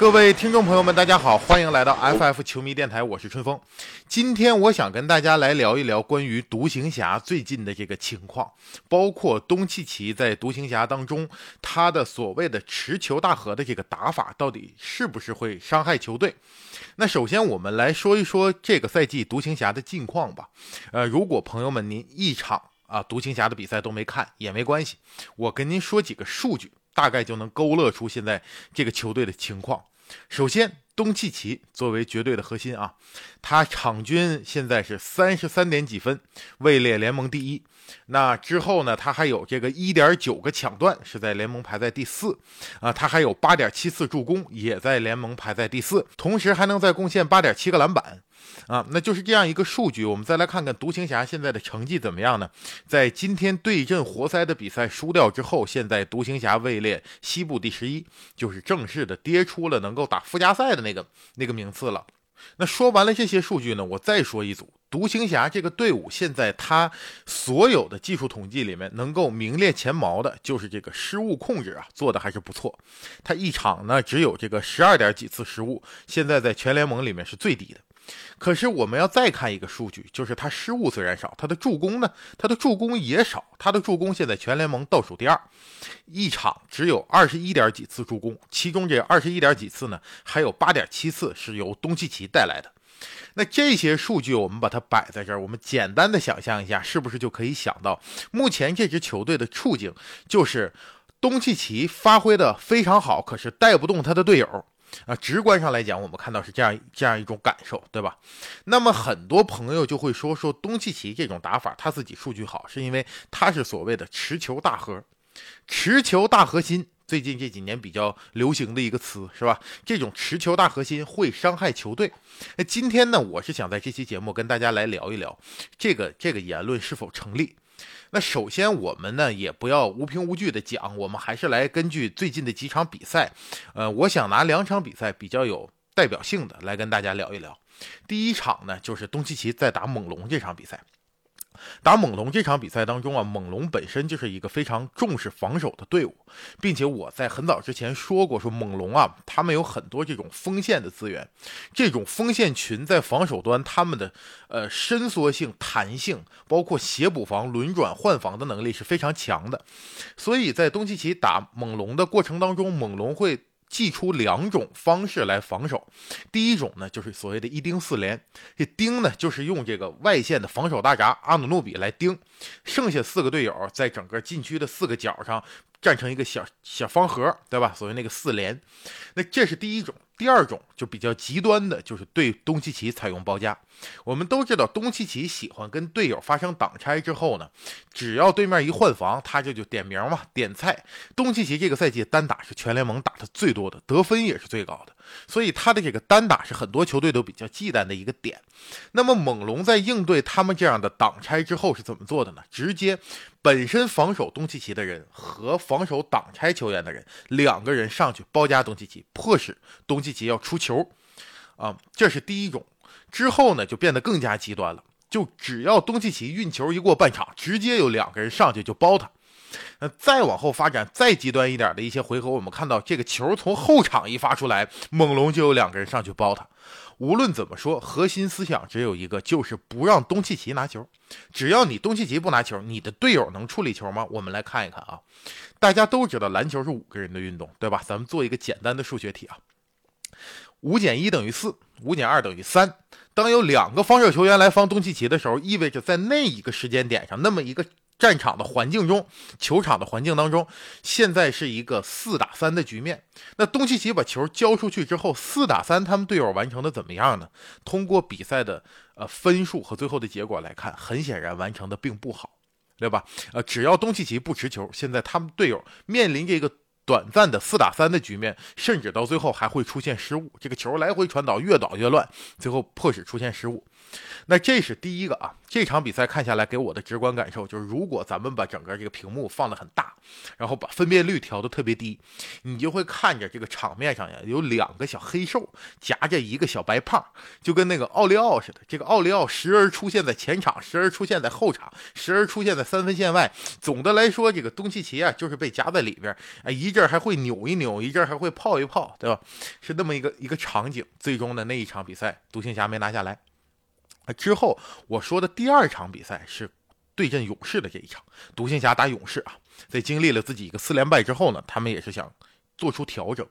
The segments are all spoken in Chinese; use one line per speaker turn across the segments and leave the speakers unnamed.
各位听众朋友们，大家好，欢迎来到 FF 球迷电台，我是春风。今天我想跟大家来聊一聊关于独行侠最近的这个情况，包括东契奇在独行侠当中他的所谓的持球大和的这个打法，到底是不是会伤害球队？那首先我们来说一说这个赛季独行侠的近况吧。呃，如果朋友们您一场啊独行侠的比赛都没看也没关系，我跟您说几个数据，大概就能勾勒出现在这个球队的情况。首先，东契奇作为绝对的核心啊，他场均现在是三十三点几分，位列联盟第一。那之后呢，他还有这个一点九个抢断，是在联盟排在第四啊。他还有八点七次助攻，也在联盟排在第四，同时还能再贡献八点七个篮板。啊，那就是这样一个数据。我们再来看看独行侠现在的成绩怎么样呢？在今天对阵活塞的比赛输掉之后，现在独行侠位列西部第十一，就是正式的跌出了能够打附加赛的那个那个名次了。那说完了这些数据呢，我再说一组，独行侠这个队伍现在他所有的技术统计里面能够名列前茅的，就是这个失误控制啊，做的还是不错。他一场呢只有这个十二点几次失误，现在在全联盟里面是最低的。可是我们要再看一个数据，就是他失误虽然少，他的助攻呢，他的助攻也少，他的助攻现在全联盟倒数第二，一场只有二十一点几次助攻，其中这二十一点几次呢，还有八点七次是由东契奇带来的。那这些数据我们把它摆在这儿，我们简单的想象一下，是不是就可以想到，目前这支球队的处境就是东契奇发挥的非常好，可是带不动他的队友。啊，直观上来讲，我们看到是这样这样一种感受，对吧？那么很多朋友就会说，说东契奇这种打法，他自己数据好，是因为他是所谓的持球大核，持球大核心，最近这几年比较流行的一个词，是吧？这种持球大核心会伤害球队。那今天呢，我是想在这期节目跟大家来聊一聊，这个这个言论是否成立。那首先，我们呢也不要无凭无据的讲，我们还是来根据最近的几场比赛，呃，我想拿两场比赛比较有代表性的来跟大家聊一聊。第一场呢，就是东契奇在打猛龙这场比赛。打猛龙这场比赛当中啊，猛龙本身就是一个非常重视防守的队伍，并且我在很早之前说过，说猛龙啊，他们有很多这种锋线的资源，这种锋线群在防守端他们的呃伸缩性、弹性，包括协补防、轮转换防的能力是非常强的，所以在东契奇打猛龙的过程当中，猛龙会。祭出两种方式来防守，第一种呢就是所谓的一丁四连，这丁呢就是用这个外线的防守大闸阿努诺比来盯，剩下四个队友在整个禁区的四个角上站成一个小小方盒，对吧？所谓那个四连，那这是第一种。第二种就比较极端的，就是对东契奇采用包夹。我们都知道，东契奇喜欢跟队友发生挡拆之后呢，只要对面一换防，他这就点名嘛，点菜。东契奇这个赛季单打是全联盟打的最多的，得分也是最高的。所以他的这个单打是很多球队都比较忌惮的一个点。那么猛龙在应对他们这样的挡拆之后是怎么做的呢？直接本身防守东契奇的人和防守挡拆球员的人两个人上去包夹东契奇，迫使东契奇要出球。啊，这是第一种。之后呢就变得更加极端了，就只要东契奇运球一过半场，直接有两个人上去就包他。那再往后发展，再极端一点的一些回合，我们看到这个球从后场一发出来，猛龙就有两个人上去包他。无论怎么说，核心思想只有一个，就是不让东契奇拿球。只要你东契奇不拿球，你的队友能处理球吗？我们来看一看啊。大家都知道篮球是五个人的运动，对吧？咱们做一个简单的数学题啊。五减一等于四，五减二等于三。当有两个防守球员来防东契奇的时候，意味着在那一个时间点上，那么一个战场的环境中，球场的环境当中，现在是一个四打三的局面。那东契奇把球交出去之后，四打三，他们队友完成的怎么样呢？通过比赛的呃分数和最后的结果来看，很显然完成的并不好，对吧？呃，只要东契奇不持球，现在他们队友面临这个。短暂的四打三的局面，甚至到最后还会出现失误。这个球来回传导，越倒越乱，最后迫使出现失误。那这是第一个啊。这场比赛看下来，给我的直观感受就是，如果咱们把整个这个屏幕放得很大，然后把分辨率调得特别低，你就会看着这个场面上呀，有两个小黑兽夹着一个小白胖，就跟那个奥利奥似的。这个奥利奥时而出现在前场，时而出现在后场，时而出现在三分线外。总的来说，这个东契奇啊，就是被夹在里边，哎，一阵还会扭一扭，一阵还会泡一泡，对吧？是那么一个一个场景。最终的那一场比赛，独行侠没拿下来。之后我说的第二场比赛是对阵勇士的这一场，独行侠打勇士啊，在经历了自己一个四连败之后呢，他们也是想做出调整。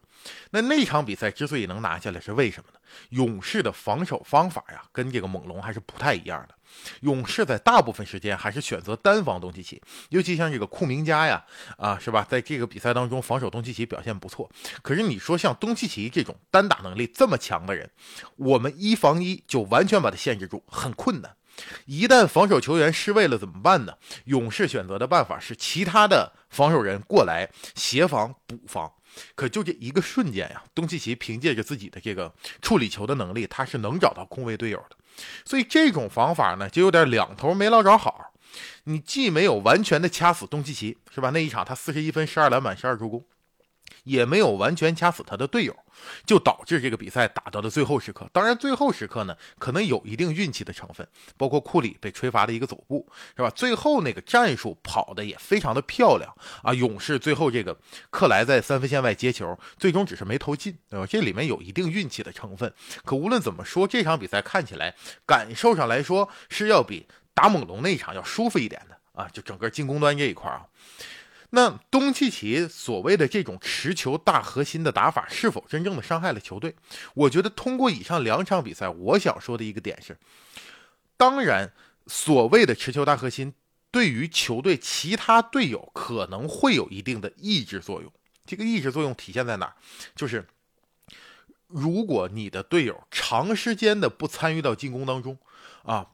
那那场比赛之所以能拿下来，是为什么呢？勇士的防守方法呀，跟这个猛龙还是不太一样的。勇士在大部分时间还是选择单防东契奇，尤其像这个库明加呀，啊，是吧？在这个比赛当中，防守东契奇表现不错。可是你说像东契奇这种单打能力这么强的人，我们一防一就完全把他限制住，很困难。一旦防守球员失位了怎么办呢？勇士选择的办法是其他的防守人过来协防补防。可就这一个瞬间呀，东契奇凭借着自己的这个处理球的能力，他是能找到空位队友的。所以这种方法呢，就有点两头没捞着好。你既没有完全的掐死东契奇，是吧？那一场他四十一分、十二篮板、十二助攻。也没有完全掐死他的队友，就导致这个比赛打到了最后时刻。当然，最后时刻呢，可能有一定运气的成分，包括库里被吹罚的一个走步，是吧？最后那个战术跑的也非常的漂亮啊！勇士最后这个克莱在三分线外接球，最终只是没投进，对吧？这里面有一定运气的成分。可无论怎么说，这场比赛看起来感受上来说是要比打猛龙那一场要舒服一点的啊！就整个进攻端这一块啊。那东契奇所谓的这种持球大核心的打法，是否真正的伤害了球队？我觉得通过以上两场比赛，我想说的一个点是，当然，所谓的持球大核心对于球队其他队友可能会有一定的抑制作用。这个抑制作用体现在哪？就是如果你的队友长时间的不参与到进攻当中，啊。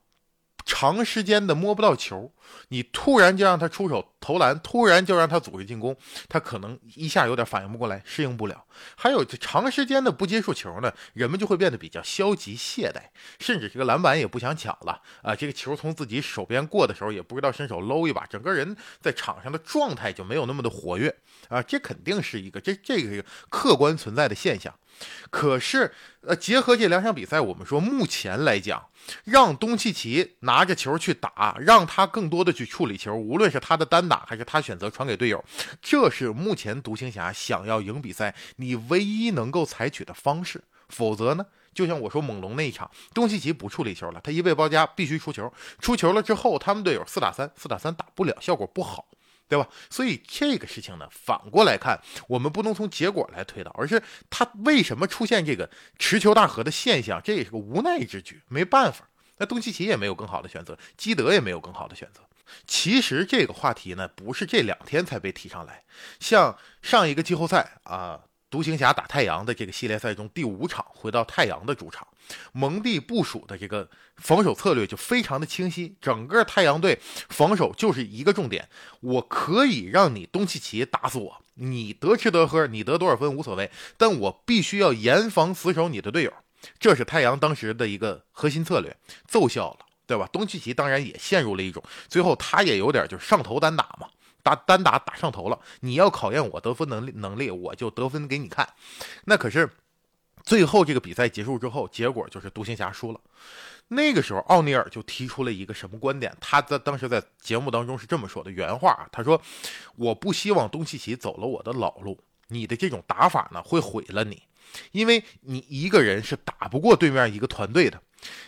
长时间的摸不到球，你突然就让他出手投篮，突然就让他组织进攻，他可能一下有点反应不过来，适应不了。还有这长时间的不接触球呢，人们就会变得比较消极懈怠，甚至这个篮板也不想抢了啊！这个球从自己手边过的时候，也不知道伸手搂一把，整个人在场上的状态就没有那么的活跃啊！这肯定是一个这这个客观存在的现象。可是，呃，结合这两场比赛，我们说目前来讲，让东契奇拿着球去打，让他更多的去处理球，无论是他的单打还是他选择传给队友，这是目前独行侠想要赢比赛你唯一能够采取的方式。否则呢，就像我说猛龙那一场，东契奇不处理球了，他一被包夹必须出球，出球了之后，他们队友四打三，四打三打不了，效果不好。对吧？所以这个事情呢，反过来看，我们不能从结果来推导，而是他为什么出现这个持球大和的现象，这也是个无奈之举，没办法。那东契奇也没有更好的选择，基德也没有更好的选择。其实这个话题呢，不是这两天才被提上来，像上一个季后赛啊。独行侠打太阳的这个系列赛中第五场回到太阳的主场，蒙蒂部署的这个防守策略就非常的清晰，整个太阳队防守就是一个重点，我可以让你东契奇打死我，你得吃得喝，你得多少分无所谓，但我必须要严防死守你的队友，这是太阳当时的一个核心策略，奏效了，对吧？东契奇当然也陷入了一种，最后他也有点就是上头单打嘛。打单打打上头了，你要考验我得分能力能力，我就得分给你看。那可是最后这个比赛结束之后，结果就是独行侠输了。那个时候奥尼尔就提出了一个什么观点？他在当时在节目当中是这么说的原话啊，他说：“我不希望东契奇走了我的老路，你的这种打法呢会毁了你，因为你一个人是打不过对面一个团队的。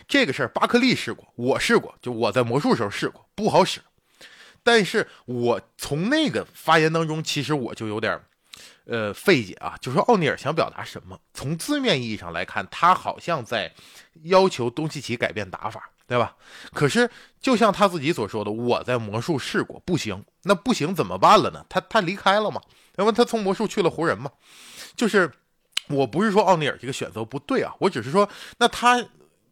这个事儿巴克利试过，我试过，就我在魔术时候试过，不好使。”但是我从那个发言当中，其实我就有点，呃，费解啊。就说奥尼尔想表达什么？从字面意义上来看，他好像在要求东契奇改变打法，对吧？可是就像他自己所说的，我在魔术试过，不行。那不行怎么办了呢？他他离开了嘛？那么他从魔术去了湖人嘛？就是我不是说奥尼尔这个选择不对啊，我只是说，那他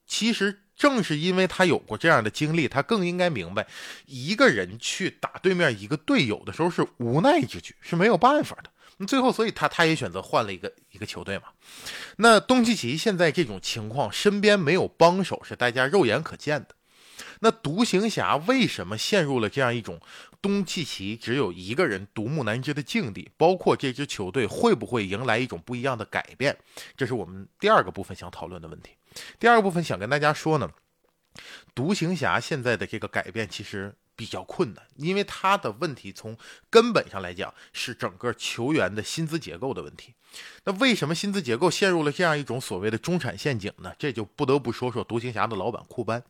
其实。正是因为他有过这样的经历，他更应该明白，一个人去打对面一个队友的时候是无奈之举，是没有办法的。那最后，所以他他也选择换了一个一个球队嘛。那东契奇现在这种情况，身边没有帮手，是大家肉眼可见的。那独行侠为什么陷入了这样一种东契奇只有一个人独木难支的境地？包括这支球队会不会迎来一种不一样的改变？这是我们第二个部分想讨论的问题。第二部分想跟大家说呢，独行侠现在的这个改变其实比较困难，因为他的问题从根本上来讲是整个球员的薪资结构的问题。那为什么薪资结构陷入了这样一种所谓的中产陷阱呢？这就不得不说说独行侠的老板库班。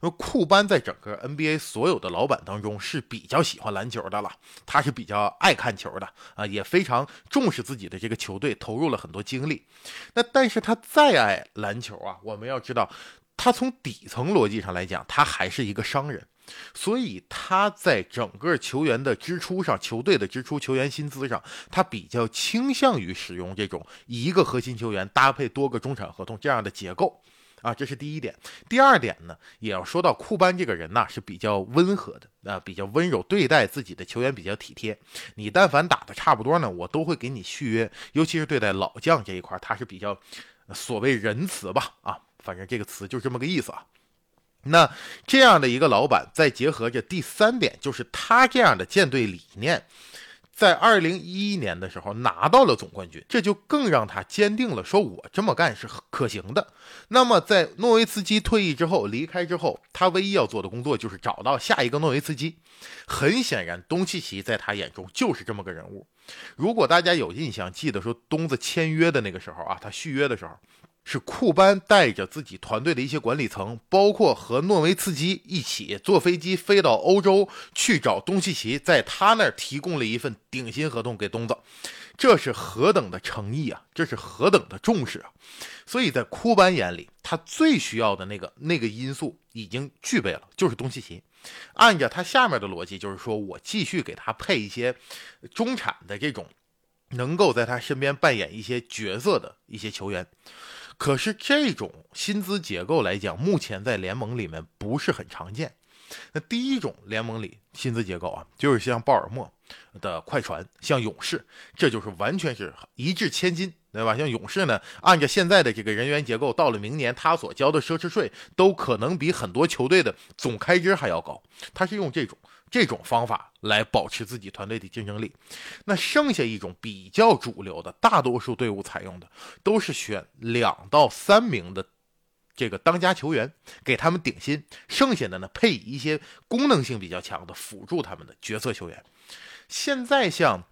因为库班在整个 NBA 所有的老板当中是比较喜欢篮球的了，他是比较爱看球的啊，也非常重视自己的这个球队，投入了很多精力。那但是他再爱篮球啊，我们要知道，他从底层逻辑上来讲，他还是一个商人，所以他在整个球员的支出上，球队的支出、球员薪资上，他比较倾向于使用这种一个核心球员搭配多个中产合同这样的结构。啊，这是第一点。第二点呢，也要说到库班这个人呢是比较温和的，啊，比较温柔，对待自己的球员比较体贴。你但凡打的差不多呢，我都会给你续约。尤其是对待老将这一块，他是比较所谓仁慈吧，啊，反正这个词就这么个意思啊。那这样的一个老板，再结合着第三点，就是他这样的舰队理念。在二零一一年的时候拿到了总冠军，这就更让他坚定了说我这么干是可行的。那么在诺维茨基退役之后离开之后，他唯一要做的工作就是找到下一个诺维茨基。很显然，东契奇在他眼中就是这么个人物。如果大家有印象，记得说东子签约的那个时候啊，他续约的时候。是库班带着自己团队的一些管理层，包括和诺维茨基一起坐飞机飞到欧洲去找东契奇，在他那儿提供了一份顶薪合同给东子，这是何等的诚意啊！这是何等的重视啊！所以在库班眼里，他最需要的那个那个因素已经具备了，就是东契奇。按照他下面的逻辑，就是说我继续给他配一些中产的这种，能够在他身边扮演一些角色的一些球员。可是这种薪资结构来讲，目前在联盟里面不是很常见。那第一种联盟里薪资结构啊，就是像鲍尔默的快船，像勇士，这就是完全是一掷千金，对吧？像勇士呢，按照现在的这个人员结构，到了明年他所交的奢侈税都可能比很多球队的总开支还要高。他是用这种。这种方法来保持自己团队的竞争力，那剩下一种比较主流的，大多数队伍采用的都是选两到三名的这个当家球员，给他们顶薪，剩下的呢配以一些功能性比较强的辅助他们的角色球员。现在像。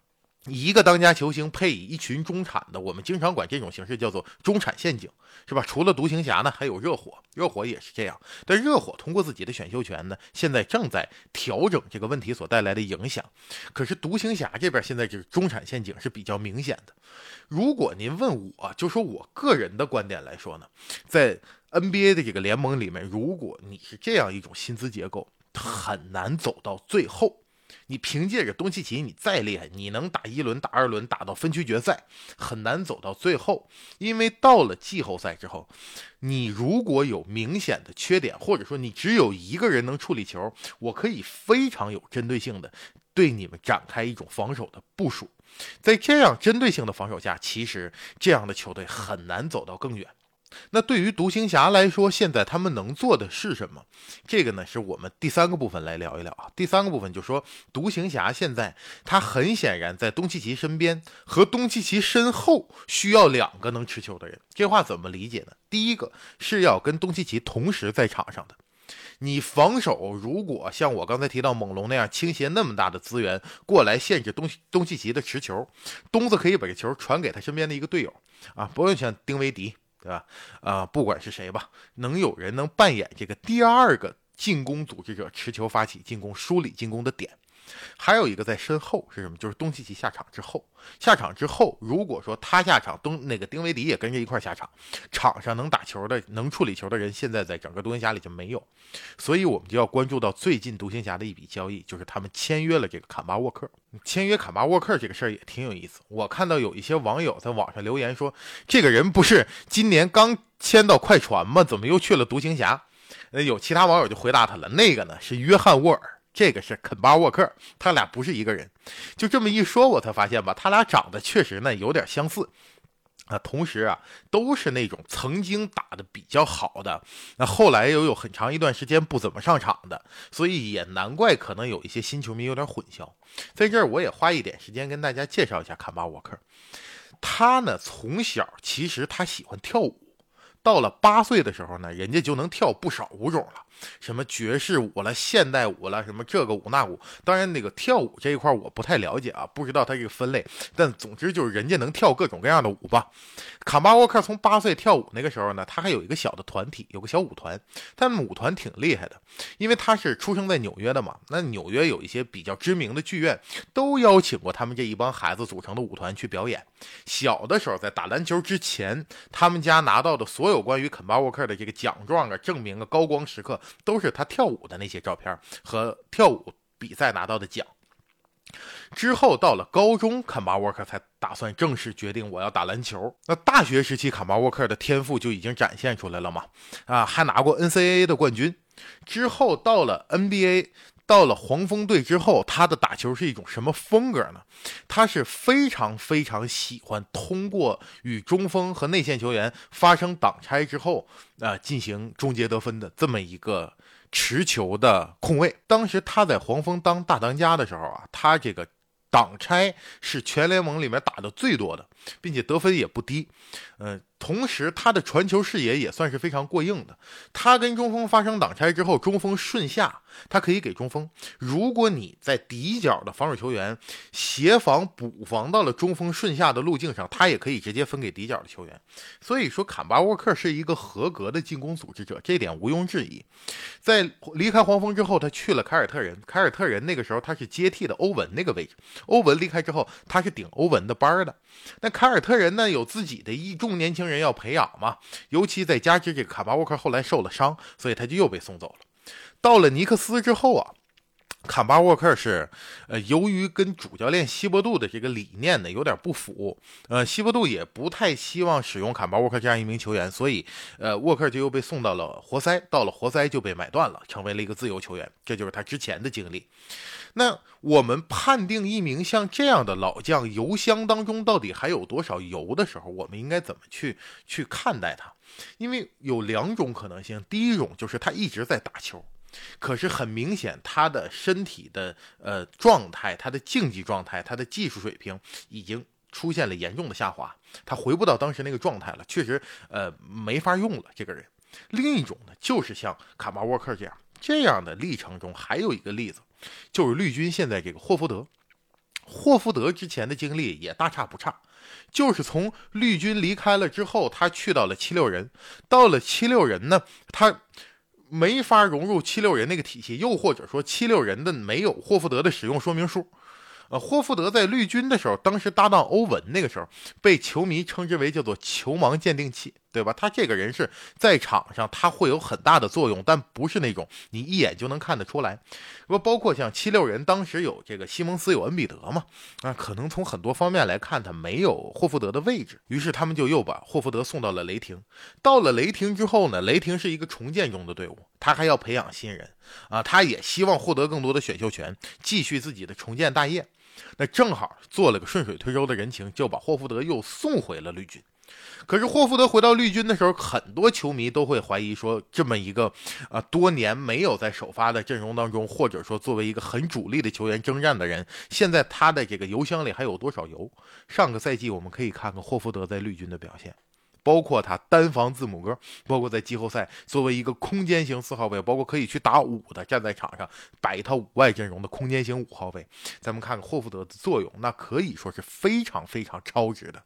一个当家球星配以一群中产的，我们经常管这种形式叫做中产陷阱，是吧？除了独行侠呢，还有热火，热火也是这样。但热火通过自己的选秀权呢，现在正在调整这个问题所带来的影响。可是独行侠这边现在就是中产陷阱是比较明显的。如果您问我，就说我个人的观点来说呢，在 NBA 的这个联盟里面，如果你是这样一种薪资结构，很难走到最后。你凭借着东契奇，你再厉害，你能打一轮、打二轮、打到分区决赛，很难走到最后。因为到了季后赛之后，你如果有明显的缺点，或者说你只有一个人能处理球，我可以非常有针对性的对你们展开一种防守的部署。在这样针对性的防守下，其实这样的球队很难走到更远。那对于独行侠来说，现在他们能做的是什么？这个呢，是我们第三个部分来聊一聊啊。第三个部分就说，独行侠现在他很显然在东契奇身边和东契奇身后需要两个能持球的人。这话怎么理解呢？第一个是要跟东契奇同时在场上的。你防守如果像我刚才提到猛龙那样倾斜那么大的资源过来限制东东契奇的持球，东子可以把这球传给他身边的一个队友啊，不用像丁威迪。对吧？啊，不管是谁吧，能有人能扮演这个第二个进攻组织者，持球发起进攻、梳理进攻的点。还有一个在身后是什么？就是东契奇下场之后，下场之后，如果说他下场，东那个丁威迪也跟着一块下场，场上能打球的、能处理球的人，现在在整个独行侠里就没有，所以我们就要关注到最近独行侠的一笔交易，就是他们签约了这个坎巴沃克。签约坎巴沃克这个事儿也挺有意思，我看到有一些网友在网上留言说，这个人不是今年刚签到快船吗？怎么又去了独行侠？呃，有其他网友就回答他了，那个呢是约翰沃尔。这个是肯巴沃克，他俩不是一个人。就这么一说，我才发现吧，他俩长得确实呢有点相似。啊，同时啊，都是那种曾经打的比较好的，那后来又有很长一段时间不怎么上场的，所以也难怪可能有一些新球迷有点混淆。在这儿，我也花一点时间跟大家介绍一下坎巴沃克。他呢，从小其实他喜欢跳舞，到了八岁的时候呢，人家就能跳不少舞种了。什么爵士舞了、现代舞了，什么这个舞那舞。当然，那个跳舞这一块我不太了解啊，不知道它这个分类。但总之就是人家能跳各种各样的舞吧。卡巴沃克从八岁跳舞那个时候呢，他还有一个小的团体，有个小舞团。他舞团挺厉害的，因为他是出生在纽约的嘛。那纽约有一些比较知名的剧院都邀请过他们这一帮孩子组成的舞团去表演。小的时候在打篮球之前，他们家拿到的所有关于肯巴沃克的这个奖状啊、证明啊、高光时刻。都是他跳舞的那些照片和跳舞比赛拿到的奖。之后到了高中，坎巴沃克才打算正式决定我要打篮球。那大学时期，坎巴沃克的天赋就已经展现出来了嘛？啊，还拿过 NCAA 的冠军。之后到了 NBA。到了黄蜂队之后，他的打球是一种什么风格呢？他是非常非常喜欢通过与中锋和内线球员发生挡拆之后，啊，进行终结得分的这么一个持球的控卫。当时他在黄蜂当大当家的时候啊，他这个挡拆是全联盟里面打的最多的，并且得分也不低，嗯。同时，他的传球视野也算是非常过硬的。他跟中锋发生挡拆之后，中锋顺下，他可以给中锋。如果你在底角的防守球员协防补防到了中锋顺下的路径上，他也可以直接分给底角的球员。所以说，坎巴沃克是一个合格的进攻组织者，这点毋庸置疑。在离开黄蜂之后，他去了凯尔特人。凯尔特人那个时候他是接替的欧文那个位置。欧文离开之后，他是顶欧文的班儿的。那凯尔特人呢，有自己的一众年轻人要培养嘛，尤其在加之这个卡巴沃克后来受了伤，所以他就又被送走了。到了尼克斯之后啊。坎巴沃克是，呃，由于跟主教练希伯杜的这个理念呢有点不符，呃，希伯杜也不太希望使用坎巴沃克这样一名球员，所以，呃，沃克就又被送到了活塞，到了活塞就被买断了，成为了一个自由球员。这就是他之前的经历。那我们判定一名像这样的老将油箱当中到底还有多少油的时候，我们应该怎么去去看待他？因为有两种可能性，第一种就是他一直在打球。可是很明显，他的身体的呃状态、他的竞技状态、他的技术水平已经出现了严重的下滑，他回不到当时那个状态了，确实呃没法用了这个人。另一种呢，就是像卡巴沃克这样这样的历程中，还有一个例子，就是绿军现在这个霍福德。霍福德之前的经历也大差不差，就是从绿军离开了之后，他去到了七六人，到了七六人呢，他。没法融入七六人那个体系，又或者说七六人的没有霍福德的使用说明书。呃，霍福德在绿军的时候，当时搭档欧文，那个时候被球迷称之为叫做“球盲鉴定器”。对吧？他这个人是在场上，他会有很大的作用，但不是那种你一眼就能看得出来。不包括像七六人当时有这个西蒙斯有恩比德嘛？啊，可能从很多方面来看，他没有霍福德的位置。于是他们就又把霍福德送到了雷霆。到了雷霆之后呢，雷霆是一个重建中的队伍，他还要培养新人啊，他也希望获得更多的选秀权，继续自己的重建大业。那正好做了个顺水推舟的人情，就把霍福德又送回了绿军。可是霍福德回到绿军的时候，很多球迷都会怀疑说，这么一个啊多年没有在首发的阵容当中，或者说作为一个很主力的球员征战的人，现在他的这个油箱里还有多少油？上个赛季我们可以看看霍福德在绿军的表现，包括他单防字母哥，包括在季后赛作为一个空间型四号位，包括可以去打五的，站在场上摆一套五外阵容的空间型五号位，咱们看看霍福德的作用，那可以说是非常非常超值的。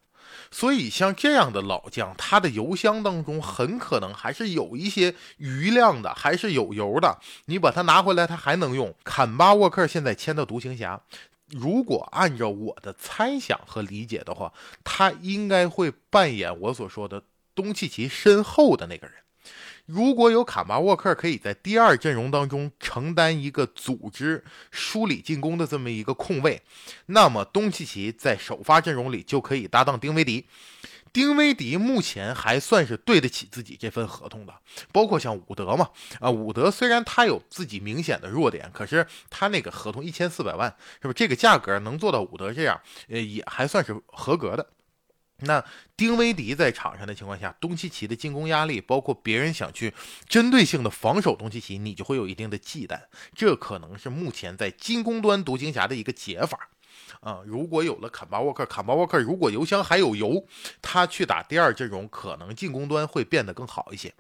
所以，像这样的老将，他的油箱当中很可能还是有一些余量的，还是有油的。你把它拿回来，他还能用。坎巴沃克现在签的独行侠，如果按照我的猜想和理解的话，他应该会扮演我所说的东契奇身后的那个人。如果有卡巴沃克可以在第二阵容当中承担一个组织、梳理进攻的这么一个控卫，那么东契奇在首发阵容里就可以搭档丁威迪。丁威迪目前还算是对得起自己这份合同的，包括像伍德嘛，啊，伍德虽然他有自己明显的弱点，可是他那个合同一千四百万，是吧？这个价格能做到伍德这样，呃，也还算是合格的。那丁威迪在场上的情况下，东契奇的进攻压力，包括别人想去针对性的防守东契奇，你就会有一定的忌惮。这可能是目前在进攻端独行侠的一个解法。啊，如果有了坎巴沃克，坎巴沃克如果油箱还有油，他去打第二阵容，可能进攻端会变得更好一些。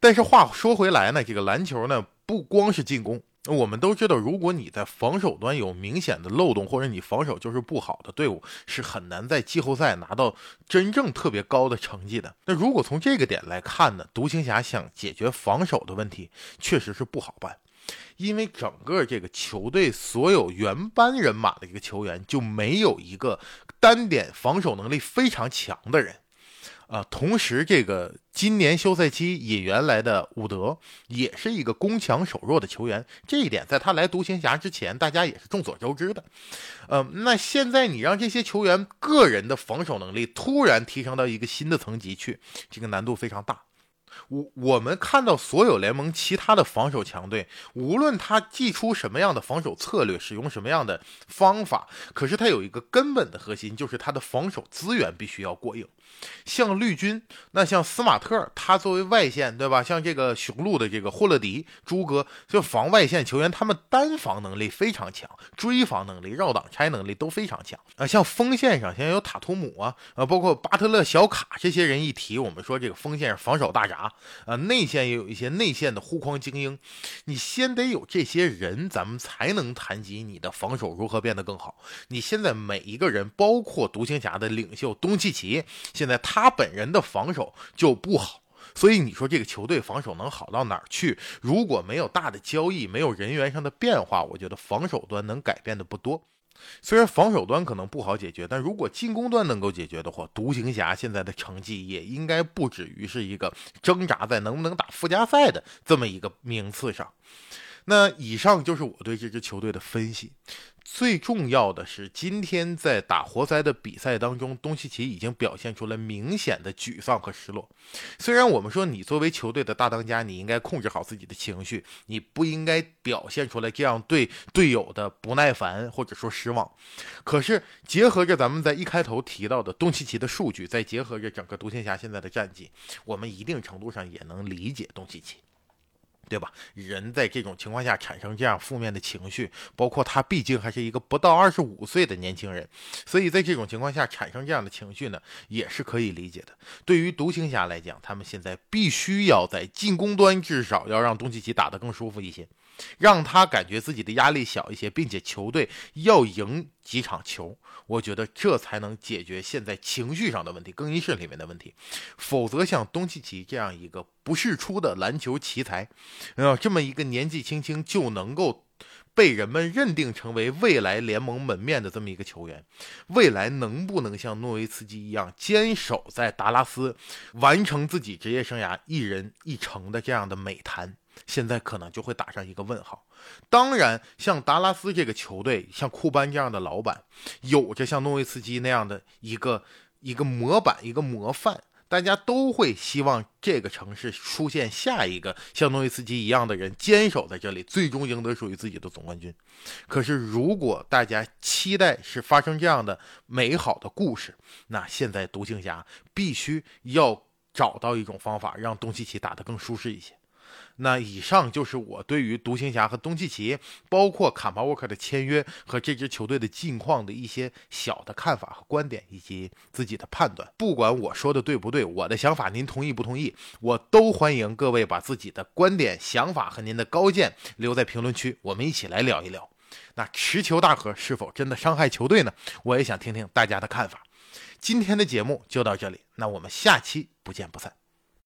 但是话说回来呢，这个篮球呢，不光是进攻。我们都知道，如果你在防守端有明显的漏洞，或者你防守就是不好的队伍，是很难在季后赛拿到真正特别高的成绩的。那如果从这个点来看呢，独行侠想解决防守的问题，确实是不好办，因为整个这个球队所有原班人马的一个球员就没有一个单点防守能力非常强的人。啊，同时这个今年休赛期引援来的伍德也是一个攻强守弱的球员，这一点在他来独行侠之前，大家也是众所周知的。呃，那现在你让这些球员个人的防守能力突然提升到一个新的层级去，这个难度非常大。我我们看到所有联盟其他的防守强队，无论他祭出什么样的防守策略，使用什么样的方法，可是他有一个根本的核心，就是他的防守资源必须要过硬。像绿军，那像斯马特，他作为外线，对吧？像这个雄鹿的这个霍勒迪、朱哥，就防外线球员，他们单防能力非常强，追防能力、绕挡拆能力都非常强啊。像锋线上，像有塔图姆啊，啊，包括巴特勒、小卡这些人一提，我们说这个锋线防守大闸。啊，内线也有一些内线的护框精英，你先得有这些人，咱们才能谈及你的防守如何变得更好。你现在每一个人，包括独行侠的领袖东契奇，现现在他本人的防守就不好，所以你说这个球队防守能好到哪儿去？如果没有大的交易，没有人员上的变化，我觉得防守端能改变的不多。虽然防守端可能不好解决，但如果进攻端能够解决的话，独行侠现在的成绩也应该不止于是一个挣扎在能不能打附加赛的这么一个名次上。那以上就是我对这支球队的分析。最重要的是，今天在打活塞的比赛当中，东契奇已经表现出了明显的沮丧和失落。虽然我们说你作为球队的大当家，你应该控制好自己的情绪，你不应该表现出来这样对队友的不耐烦或者说失望。可是结合着咱们在一开头提到的东契奇的数据，再结合着整个独行侠现在的战绩，我们一定程度上也能理解东契奇。对吧？人在这种情况下产生这样负面的情绪，包括他毕竟还是一个不到二十五岁的年轻人，所以在这种情况下产生这样的情绪呢，也是可以理解的。对于独行侠来讲，他们现在必须要在进攻端至少要让东契奇打得更舒服一些。让他感觉自己的压力小一些，并且球队要赢几场球，我觉得这才能解决现在情绪上的问题，更衣室里面的问题。否则，像东契奇这样一个不世出的篮球奇才，呃，这么一个年纪轻轻就能够被人们认定成为未来联盟门面的这么一个球员，未来能不能像诺维茨基一样坚守在达拉斯，完成自己职业生涯一人一城的这样的美谈？现在可能就会打上一个问号。当然，像达拉斯这个球队，像库班这样的老板，有着像诺维茨基那样的一个一个模板、一个模范，大家都会希望这个城市出现下一个像诺维茨基一样的人，坚守在这里，最终赢得属于自己的总冠军。可是，如果大家期待是发生这样的美好的故事，那现在独行侠必须要找到一种方法，让东契奇打得更舒适一些。那以上就是我对于独行侠和东契奇，包括坎巴沃克的签约和这支球队的近况的一些小的看法和观点，以及自己的判断。不管我说的对不对，我的想法您同意不同意，我都欢迎各位把自己的观点、想法和您的高见留在评论区，我们一起来聊一聊。那持球大河是否真的伤害球队呢？我也想听听大家的看法。今天的节目就到这里，那我们下期不见不散。